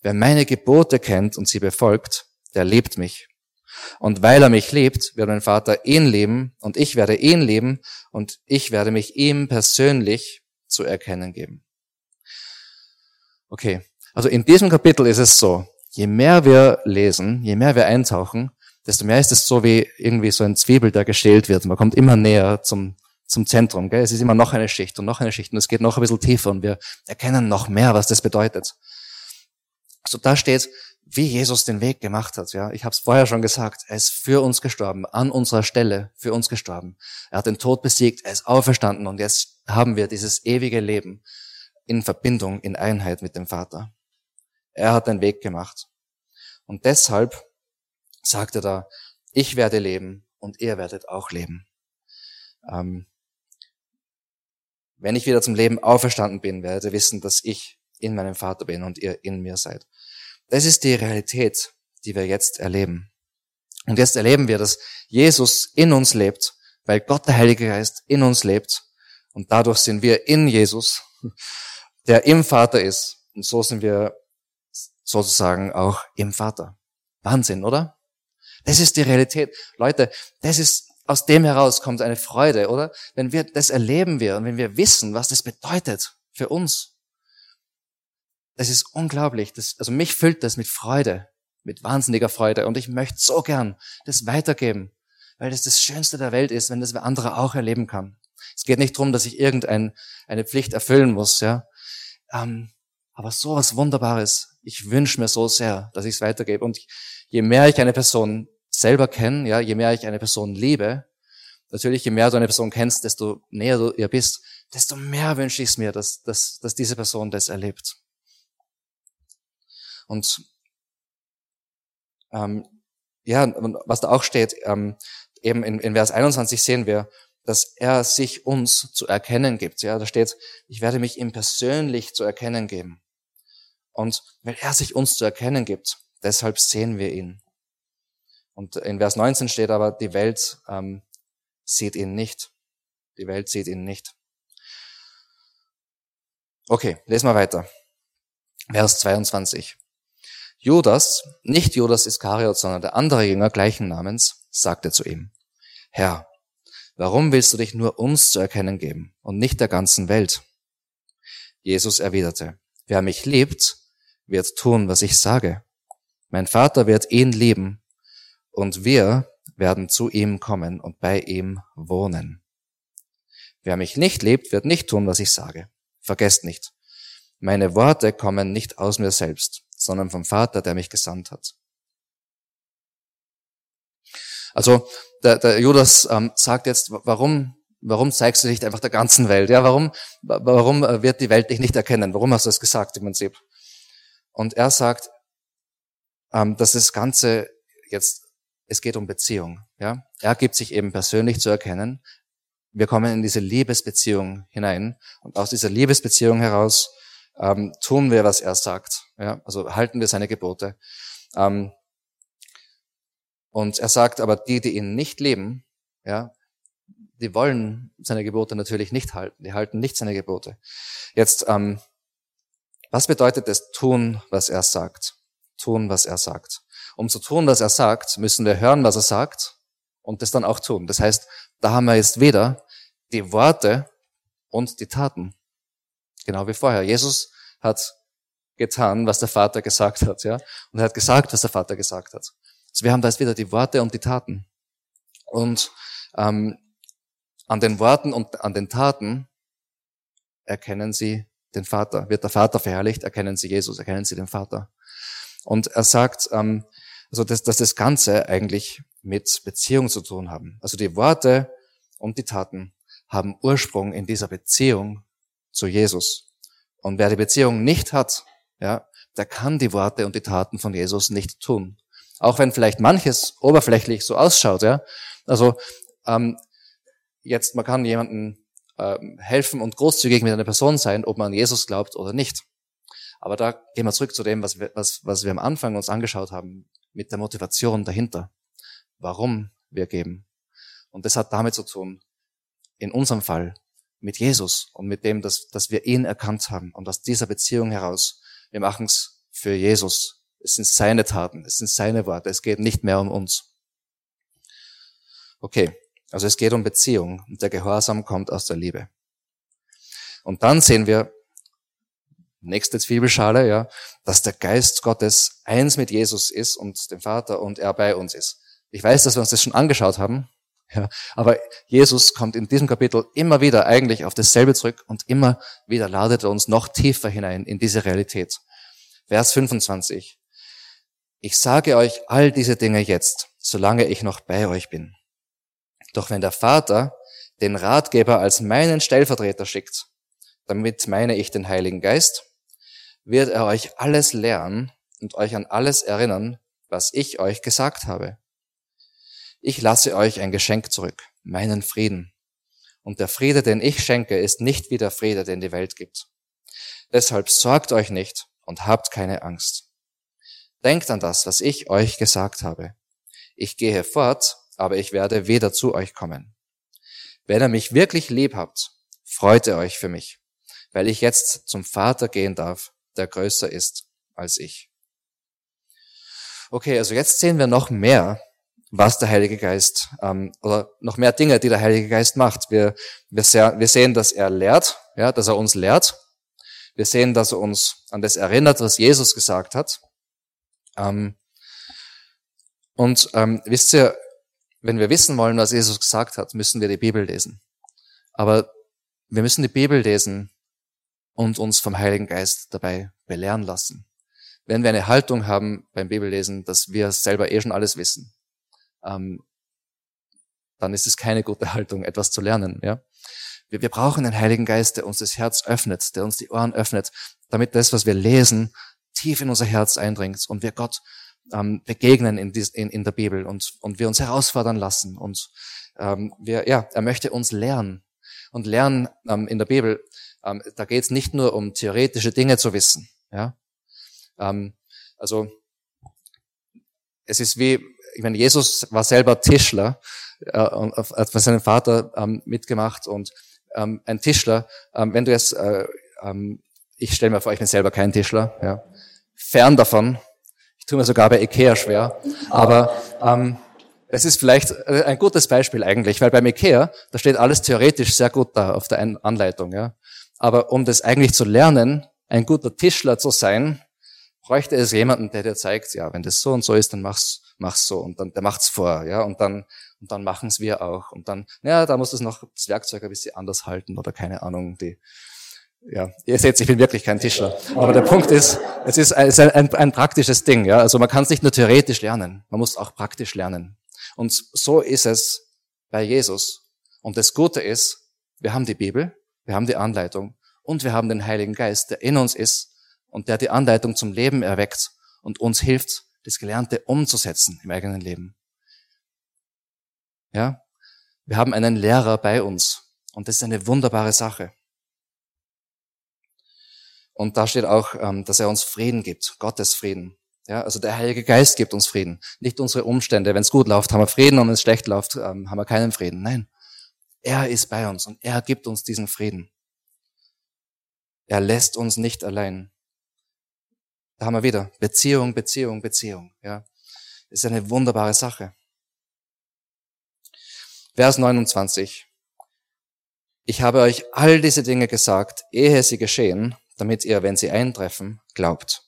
Wer meine Gebote kennt und sie befolgt, der liebt mich. Und weil er mich liebt, wird mein Vater ihn leben und ich werde ihn leben und ich werde mich ihm persönlich zu erkennen geben. Okay, also in diesem Kapitel ist es so, je mehr wir lesen, je mehr wir eintauchen, desto mehr ist es so wie irgendwie so ein Zwiebel, der geschält wird. Man kommt immer näher zum, zum Zentrum. Gell? Es ist immer noch eine Schicht und noch eine Schicht und es geht noch ein bisschen tiefer und wir erkennen noch mehr, was das bedeutet. So da steht, wie Jesus den Weg gemacht hat. Ja, ich habe es vorher schon gesagt. Er ist für uns gestorben, an unserer Stelle für uns gestorben. Er hat den Tod besiegt, er ist auferstanden und jetzt haben wir dieses ewige Leben in Verbindung, in Einheit mit dem Vater. Er hat den Weg gemacht. Und deshalb sagt er da, ich werde leben und ihr werdet auch leben. Ähm, wenn ich wieder zum Leben auferstanden bin, werdet ihr wissen, dass ich in meinem Vater bin und ihr in mir seid. Das ist die Realität, die wir jetzt erleben. Und jetzt erleben wir, dass Jesus in uns lebt, weil Gott der Heilige Geist in uns lebt. Und dadurch sind wir in Jesus, der im Vater ist. Und so sind wir sozusagen auch im Vater. Wahnsinn, oder? Das ist die Realität. Leute, das ist, aus dem heraus kommt eine Freude, oder? Wenn wir, das erleben wir und wenn wir wissen, was das bedeutet für uns. Das ist unglaublich. Das, also mich füllt das mit Freude, mit wahnsinniger Freude. Und ich möchte so gern das weitergeben, weil das das Schönste der Welt ist, wenn das andere auch erleben kann. Es geht nicht darum, dass ich irgendeine eine Pflicht erfüllen muss, ja. Ähm, aber so was Wunderbares. Ich wünsche mir so sehr, dass ich es weitergebe. Und je mehr ich eine Person selber kenne, ja, je mehr ich eine Person liebe, natürlich, je mehr du eine Person kennst, desto näher du ihr bist, desto mehr wünsche ich es mir, dass, dass, dass diese Person das erlebt. Und ähm, ja, was da auch steht, ähm, eben in, in Vers 21 sehen wir, dass er sich uns zu erkennen gibt. Ja, da steht, ich werde mich ihm persönlich zu erkennen geben. Und weil er sich uns zu erkennen gibt, deshalb sehen wir ihn. Und in Vers 19 steht aber, die Welt ähm, sieht ihn nicht. Die Welt sieht ihn nicht. Okay, lesen wir weiter. Vers 22. Judas, nicht Judas Iskariot, sondern der andere Jünger gleichen Namens, sagte zu ihm, Herr, warum willst du dich nur uns zu erkennen geben und nicht der ganzen Welt? Jesus erwiderte, wer mich liebt, wird tun, was ich sage. Mein Vater wird ihn lieben und wir werden zu ihm kommen und bei ihm wohnen. Wer mich nicht liebt, wird nicht tun, was ich sage. Vergesst nicht, meine Worte kommen nicht aus mir selbst, sondern vom Vater, der mich gesandt hat. Also der, der Judas ähm, sagt jetzt, warum, warum zeigst du dich einfach der ganzen Welt? Ja, warum, warum wird die Welt dich nicht erkennen? Warum hast du es gesagt im Prinzip? Und er sagt, ähm, dass das Ganze jetzt, es geht um Beziehung. Ja, er gibt sich eben persönlich zu erkennen wir kommen in diese Liebesbeziehung hinein und aus dieser Liebesbeziehung heraus ähm, tun wir, was er sagt. Ja? Also halten wir seine Gebote. Ähm, und er sagt aber, die, die ihn nicht leben, ja, die wollen seine Gebote natürlich nicht halten. Die halten nicht seine Gebote. Jetzt, ähm, was bedeutet es tun, was er sagt? Tun, was er sagt. Um zu tun, was er sagt, müssen wir hören, was er sagt und das dann auch tun. Das heißt, da haben wir jetzt weder die Worte und die Taten. Genau wie vorher. Jesus hat getan, was der Vater gesagt hat, ja. Und er hat gesagt, was der Vater gesagt hat. Also wir haben da jetzt wieder die Worte und die Taten. Und ähm, an den Worten und an den Taten erkennen sie den Vater. Wird der Vater verherrlicht, erkennen sie Jesus, erkennen sie den Vater. Und er sagt, ähm, also dass, dass das Ganze eigentlich mit Beziehung zu tun haben. Also die Worte und die Taten haben Ursprung in dieser Beziehung zu Jesus. Und wer die Beziehung nicht hat, ja, der kann die Worte und die Taten von Jesus nicht tun. Auch wenn vielleicht manches oberflächlich so ausschaut, ja. Also ähm, jetzt, man kann jemandem ähm, helfen und großzügig mit einer Person sein, ob man an Jesus glaubt oder nicht. Aber da gehen wir zurück zu dem, was wir, was, was wir am Anfang uns angeschaut haben, mit der Motivation dahinter warum wir geben. Und das hat damit zu tun, in unserem Fall, mit Jesus und mit dem, dass, dass wir ihn erkannt haben und aus dieser Beziehung heraus, wir machen es für Jesus. Es sind seine Taten, es sind seine Worte, es geht nicht mehr um uns. Okay, also es geht um Beziehung und der Gehorsam kommt aus der Liebe. Und dann sehen wir, nächste Zwiebelschale, ja, dass der Geist Gottes eins mit Jesus ist und dem Vater und er bei uns ist. Ich weiß, dass wir uns das schon angeschaut haben, ja, aber Jesus kommt in diesem Kapitel immer wieder eigentlich auf dasselbe zurück und immer wieder ladet er uns noch tiefer hinein in diese Realität. Vers 25. Ich sage euch all diese Dinge jetzt, solange ich noch bei euch bin. Doch wenn der Vater den Ratgeber als meinen Stellvertreter schickt, damit meine ich den Heiligen Geist, wird er euch alles lernen und euch an alles erinnern, was ich euch gesagt habe. Ich lasse euch ein Geschenk zurück, meinen Frieden. Und der Friede, den ich schenke, ist nicht wie der Friede, den die Welt gibt. Deshalb sorgt euch nicht und habt keine Angst. Denkt an das, was ich euch gesagt habe. Ich gehe fort, aber ich werde wieder zu euch kommen. Wenn ihr mich wirklich lieb habt, freut ihr euch für mich, weil ich jetzt zum Vater gehen darf, der größer ist als ich. Okay, also jetzt sehen wir noch mehr was der Heilige Geist ähm, oder noch mehr Dinge, die der Heilige Geist macht. Wir, wir, sehr, wir sehen, dass er lehrt, ja, dass er uns lehrt. Wir sehen, dass er uns an das erinnert, was Jesus gesagt hat. Ähm, und ähm, wisst ihr, wenn wir wissen wollen, was Jesus gesagt hat, müssen wir die Bibel lesen. Aber wir müssen die Bibel lesen und uns vom Heiligen Geist dabei belehren lassen. Wenn wir eine Haltung haben beim Bibellesen, dass wir selber eh schon alles wissen, ähm, dann ist es keine gute Haltung, etwas zu lernen. Ja? Wir, wir brauchen den Heiligen Geist, der uns das Herz öffnet, der uns die Ohren öffnet, damit das, was wir lesen, tief in unser Herz eindringt und wir Gott ähm, begegnen in, dies, in, in der Bibel und, und wir uns herausfordern lassen. Und ähm, wir, ja, er möchte uns lernen. Und lernen ähm, in der Bibel, ähm, da geht es nicht nur um theoretische Dinge zu wissen. Ja? Ähm, also es ist wie, ich meine, Jesus war selber Tischler, äh, hat bei seinem Vater ähm, mitgemacht und ähm, ein Tischler, ähm, wenn du jetzt, äh, ähm, ich stelle mir vor, ich bin selber kein Tischler, ja, fern davon, ich tue mir sogar bei Ikea schwer, aber ähm, es ist vielleicht äh, ein gutes Beispiel eigentlich, weil beim Ikea, da steht alles theoretisch sehr gut da auf der Anleitung, ja. Aber um das eigentlich zu lernen, ein guter Tischler zu sein, bräuchte es jemanden, der dir zeigt, ja, wenn das so und so ist, dann mach's, mach's so und dann der macht's vor, ja, und dann und dann machen's wir auch und dann, ja, da muss das noch das Werkzeug ein bisschen anders halten oder keine Ahnung, die ja, ihr seht, ich bin wirklich kein Tischler. Aber der Punkt ist, es ist ein, ein, ein praktisches Ding. Ja? Also man kann es nicht nur theoretisch lernen, man muss auch praktisch lernen. Und so ist es bei Jesus. Und das Gute ist, wir haben die Bibel, wir haben die Anleitung und wir haben den Heiligen Geist, der in uns ist und der die Anleitung zum Leben erweckt und uns hilft, das Gelernte umzusetzen im eigenen Leben. Ja? Wir haben einen Lehrer bei uns und das ist eine wunderbare Sache. Und da steht auch, ähm, dass er uns Frieden gibt, Gottes Frieden. Ja, also der Heilige Geist gibt uns Frieden, nicht unsere Umstände. Wenn es gut läuft, haben wir Frieden und wenn es schlecht läuft, ähm, haben wir keinen Frieden. Nein, er ist bei uns und er gibt uns diesen Frieden. Er lässt uns nicht allein. Da haben wir wieder Beziehung, Beziehung, Beziehung. Ja, ist eine wunderbare Sache. Vers 29. Ich habe euch all diese Dinge gesagt, ehe sie geschehen, damit ihr, wenn sie eintreffen, glaubt.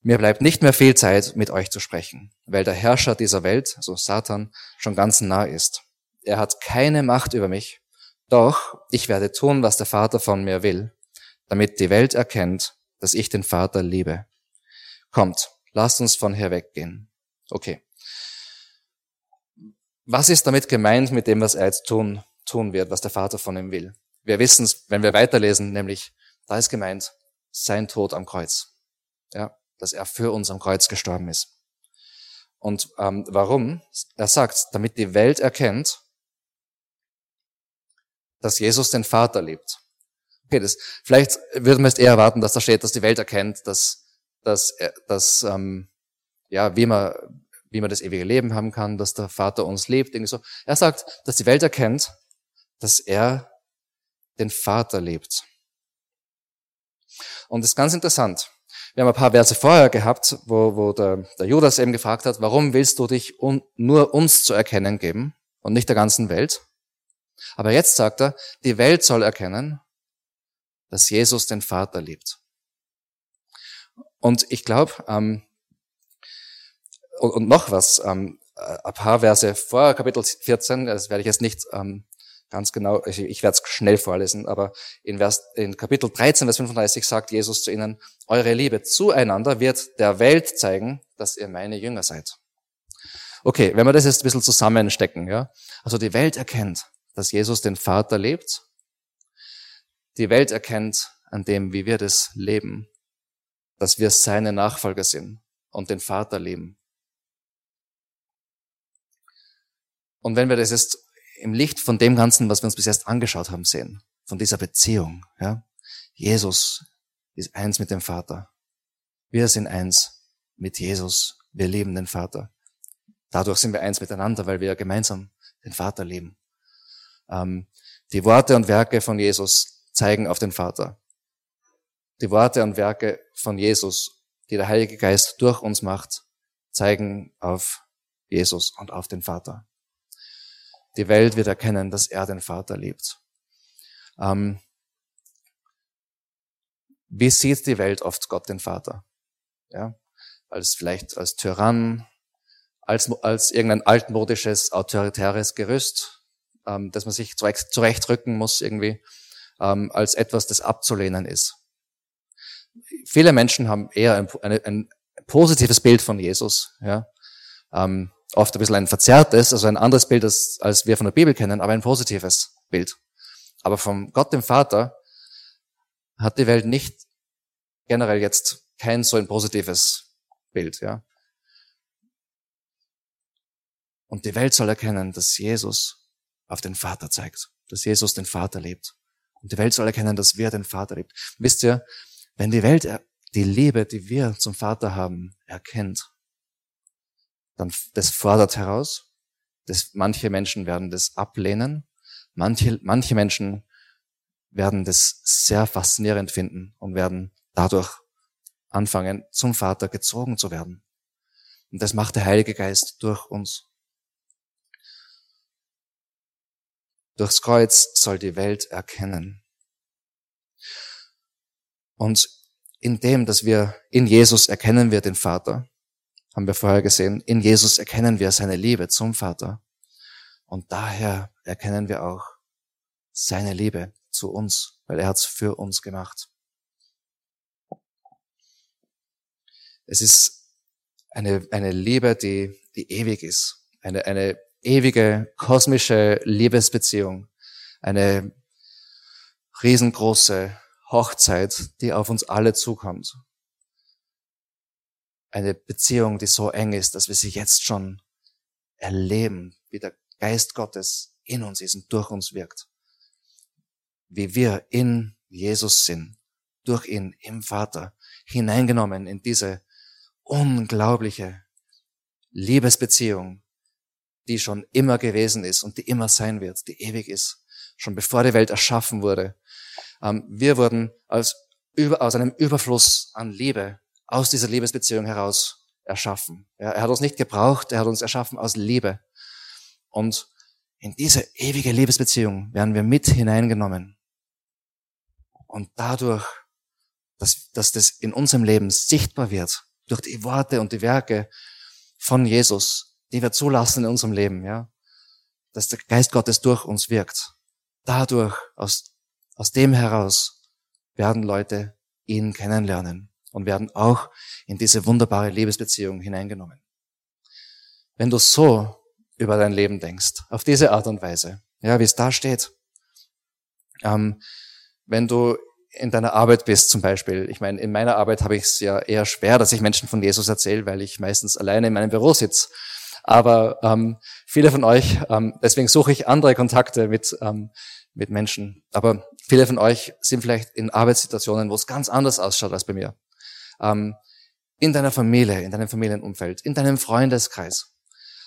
Mir bleibt nicht mehr viel Zeit, mit euch zu sprechen, weil der Herrscher dieser Welt, also Satan, schon ganz nah ist. Er hat keine Macht über mich, doch ich werde tun, was der Vater von mir will, damit die Welt erkennt, dass ich den Vater liebe. Kommt, lasst uns von hier weggehen. Okay. Was ist damit gemeint mit dem, was er jetzt tun, tun wird, was der Vater von ihm will? Wir wissen es, wenn wir weiterlesen, nämlich, da ist gemeint, sein Tod am Kreuz. Ja, dass er für uns am Kreuz gestorben ist. Und ähm, warum? Er sagt, damit die Welt erkennt, dass Jesus den Vater liebt. Okay, das, vielleicht würde man jetzt eher erwarten, dass da steht, dass die Welt erkennt, dass, dass, dass ähm, ja, wie man, wie man das ewige Leben haben kann, dass der Vater uns liebt. Irgendwie so. Er sagt, dass die Welt erkennt, dass er den Vater liebt. Und das ist ganz interessant. Wir haben ein paar Verse vorher gehabt, wo, wo der, der Judas eben gefragt hat, warum willst du dich un, nur uns zu erkennen geben und nicht der ganzen Welt? Aber jetzt sagt er, die Welt soll erkennen, dass Jesus den Vater liebt. Und ich glaube, ähm, und, und, noch was, ähm, ein paar Verse vor Kapitel 14, das werde ich jetzt nicht ähm, ganz genau, ich, ich werde es schnell vorlesen, aber in, Vers, in Kapitel 13, Vers 35 sagt Jesus zu ihnen, eure Liebe zueinander wird der Welt zeigen, dass ihr meine Jünger seid. Okay, wenn wir das jetzt ein bisschen zusammenstecken, ja. Also die Welt erkennt, dass Jesus den Vater lebt. Die Welt erkennt an dem, wie wir das leben, dass wir seine Nachfolger sind und den Vater lieben. Und wenn wir das jetzt im Licht von dem Ganzen, was wir uns bis jetzt angeschaut haben, sehen. Von dieser Beziehung. Ja? Jesus ist eins mit dem Vater. Wir sind eins mit Jesus. Wir lieben den Vater. Dadurch sind wir eins miteinander, weil wir gemeinsam den Vater lieben. Ähm, die Worte und Werke von Jesus zeigen auf den Vater. Die Worte und Werke von Jesus, die der Heilige Geist durch uns macht, zeigen auf Jesus und auf den Vater. Die Welt wird erkennen, dass er den Vater liebt. Ähm, wie sieht die Welt oft Gott den Vater? Ja, als vielleicht als Tyrann, als, als irgendein altmodisches, autoritäres Gerüst, ähm, das man sich zurecht, zurechtrücken muss irgendwie, ähm, als etwas, das abzulehnen ist. Viele Menschen haben eher ein, ein, ein positives Bild von Jesus. Ja, ähm, oft ein bisschen ein verzerrtes, also ein anderes Bild, als, als wir von der Bibel kennen, aber ein positives Bild. Aber vom Gott, dem Vater, hat die Welt nicht generell jetzt kein so ein positives Bild, ja. Und die Welt soll erkennen, dass Jesus auf den Vater zeigt, dass Jesus den Vater liebt. Und die Welt soll erkennen, dass wir den Vater liebt. Wisst ihr, wenn die Welt die Liebe, die wir zum Vater haben, erkennt, dann das fordert heraus, Das, manche Menschen werden das ablehnen. Manche, manche Menschen werden das sehr faszinierend finden und werden dadurch anfangen, zum Vater gezogen zu werden. Und das macht der Heilige Geist durch uns. Durchs Kreuz soll die Welt erkennen. Und in dem, dass wir in Jesus erkennen wir den Vater, haben wir vorher gesehen, in Jesus erkennen wir seine Liebe zum Vater. Und daher erkennen wir auch seine Liebe zu uns, weil er hat's für uns gemacht. Es ist eine, eine Liebe, die, die ewig ist. Eine, eine ewige kosmische Liebesbeziehung. Eine riesengroße Hochzeit, die auf uns alle zukommt. Eine Beziehung, die so eng ist, dass wir sie jetzt schon erleben, wie der Geist Gottes in uns ist und durch uns wirkt wie wir in Jesus sind, durch ihn im Vater, hineingenommen in diese unglaubliche Liebesbeziehung, die schon immer gewesen ist und die immer sein wird, die ewig ist, schon bevor die Welt erschaffen wurde. Ähm, wir wurden aus, aus einem Überfluss an Liebe aus dieser Liebesbeziehung heraus erschaffen. Er hat uns nicht gebraucht, er hat uns erschaffen aus Liebe. Und in diese ewige Liebesbeziehung werden wir mit hineingenommen. Und dadurch, dass, dass das in unserem Leben sichtbar wird, durch die Worte und die Werke von Jesus, die wir zulassen in unserem Leben, ja, dass der Geist Gottes durch uns wirkt. Dadurch, aus, aus dem heraus, werden Leute ihn kennenlernen und werden auch in diese wunderbare Liebesbeziehung hineingenommen. Wenn du so über dein Leben denkst, auf diese Art und Weise, ja, wie es da steht, ähm, wenn du in deiner Arbeit bist zum Beispiel. Ich meine, in meiner Arbeit habe ich es ja eher schwer, dass ich Menschen von Jesus erzähle, weil ich meistens alleine in meinem Büro sitze. Aber ähm, viele von euch, ähm, deswegen suche ich andere Kontakte mit, ähm, mit Menschen. Aber viele von euch sind vielleicht in Arbeitssituationen, wo es ganz anders ausschaut als bei mir. Ähm, in deiner Familie, in deinem Familienumfeld, in deinem Freundeskreis,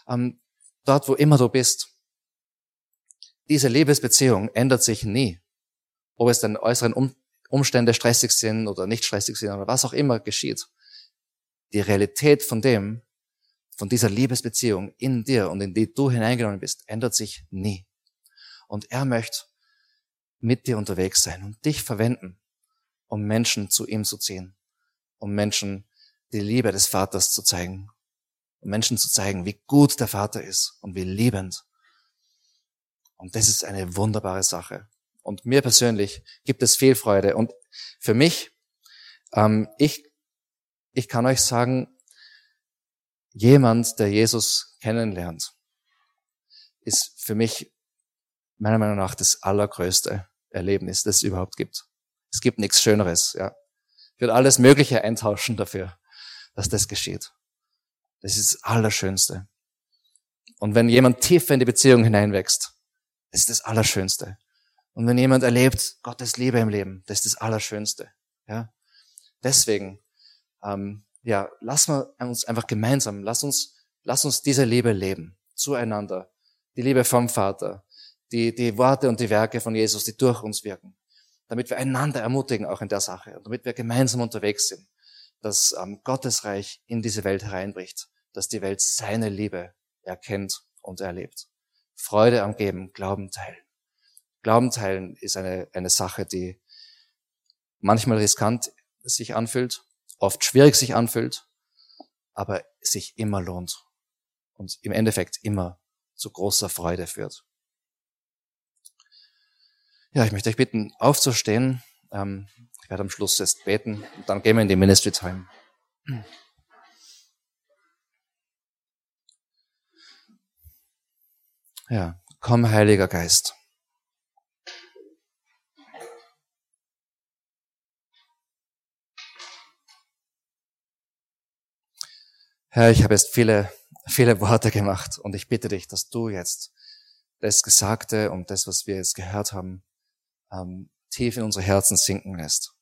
ähm, dort, wo immer du bist. Diese Liebesbeziehung ändert sich nie ob es dann äußeren um Umstände stressig sind oder nicht stressig sind oder was auch immer geschieht. Die Realität von dem, von dieser Liebesbeziehung in dir und in die du hineingenommen bist, ändert sich nie. Und er möchte mit dir unterwegs sein und dich verwenden, um Menschen zu ihm zu ziehen, um Menschen die Liebe des Vaters zu zeigen, um Menschen zu zeigen, wie gut der Vater ist und wie liebend. Und das ist eine wunderbare Sache. Und mir persönlich gibt es viel Freude. Und für mich, ähm, ich, ich kann euch sagen, jemand, der Jesus kennenlernt, ist für mich meiner Meinung nach das allergrößte Erlebnis, das es überhaupt gibt. Es gibt nichts Schöneres. Ja. Ich würde alles Mögliche eintauschen dafür, dass das geschieht. Das ist das Allerschönste. Und wenn jemand tiefer in die Beziehung hineinwächst, das ist das Allerschönste. Und wenn jemand erlebt Gottes Liebe im Leben, das ist das Allerschönste. Ja? Deswegen, ähm, ja, lass wir uns einfach gemeinsam, lass uns, lass uns diese Liebe leben, zueinander. Die Liebe vom Vater, die, die Worte und die Werke von Jesus, die durch uns wirken. Damit wir einander ermutigen, auch in der Sache. Und damit wir gemeinsam unterwegs sind, dass ähm, Gottes Reich in diese Welt hereinbricht, dass die Welt seine Liebe erkennt und erlebt. Freude am Geben, Glauben teilen. Glauben teilen ist eine, eine Sache, die manchmal riskant sich anfühlt, oft schwierig sich anfühlt, aber sich immer lohnt und im Endeffekt immer zu großer Freude führt. Ja, ich möchte euch bitten, aufzustehen. Ähm, ich werde am Schluss jetzt beten und dann gehen wir in die Ministry Time. Ja, komm, Heiliger Geist. Herr, ich habe jetzt viele, viele Worte gemacht und ich bitte dich, dass du jetzt das Gesagte und das, was wir jetzt gehört haben, ähm, tief in unsere Herzen sinken lässt.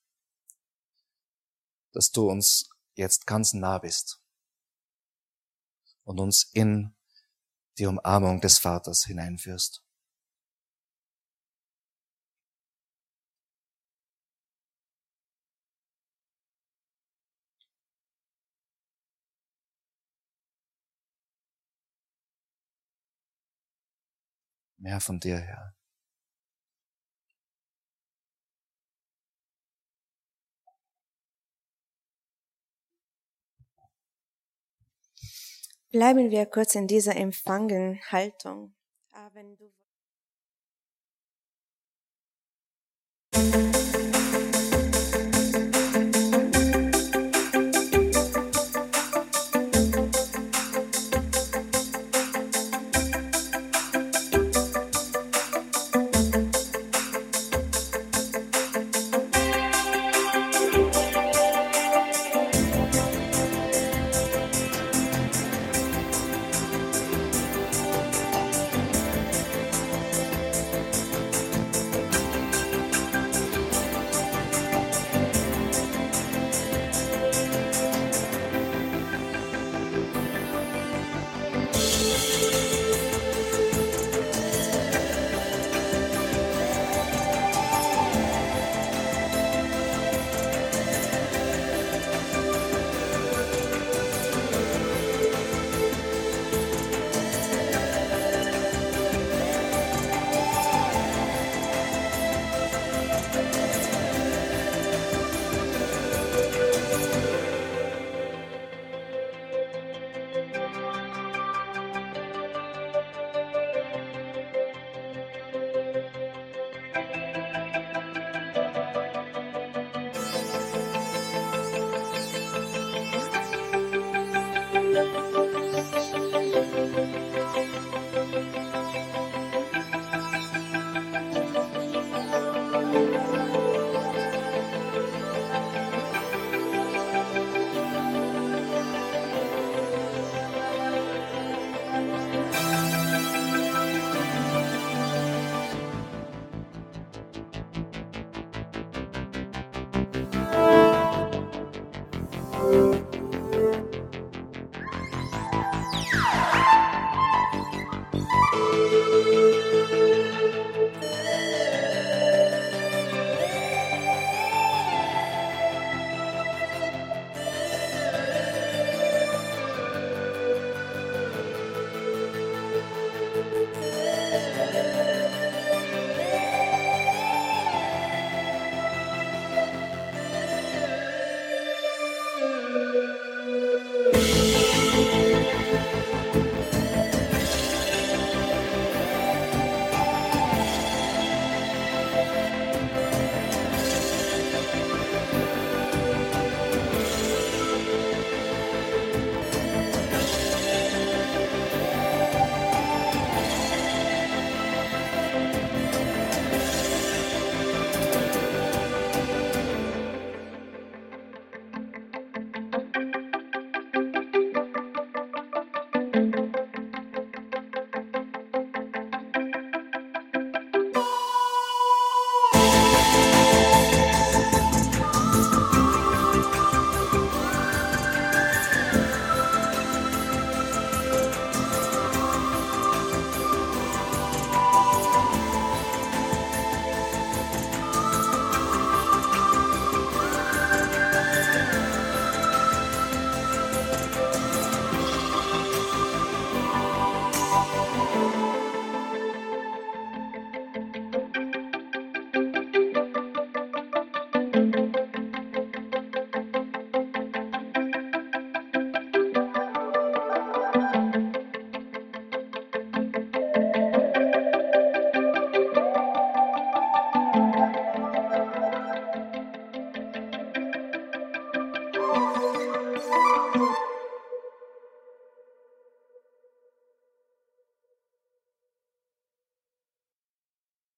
Dass du uns jetzt ganz nah bist und uns in die Umarmung des Vaters hineinführst. Mehr von dir, Herr.
Bleiben wir kurz in dieser Empfangen-Haltung. Ah,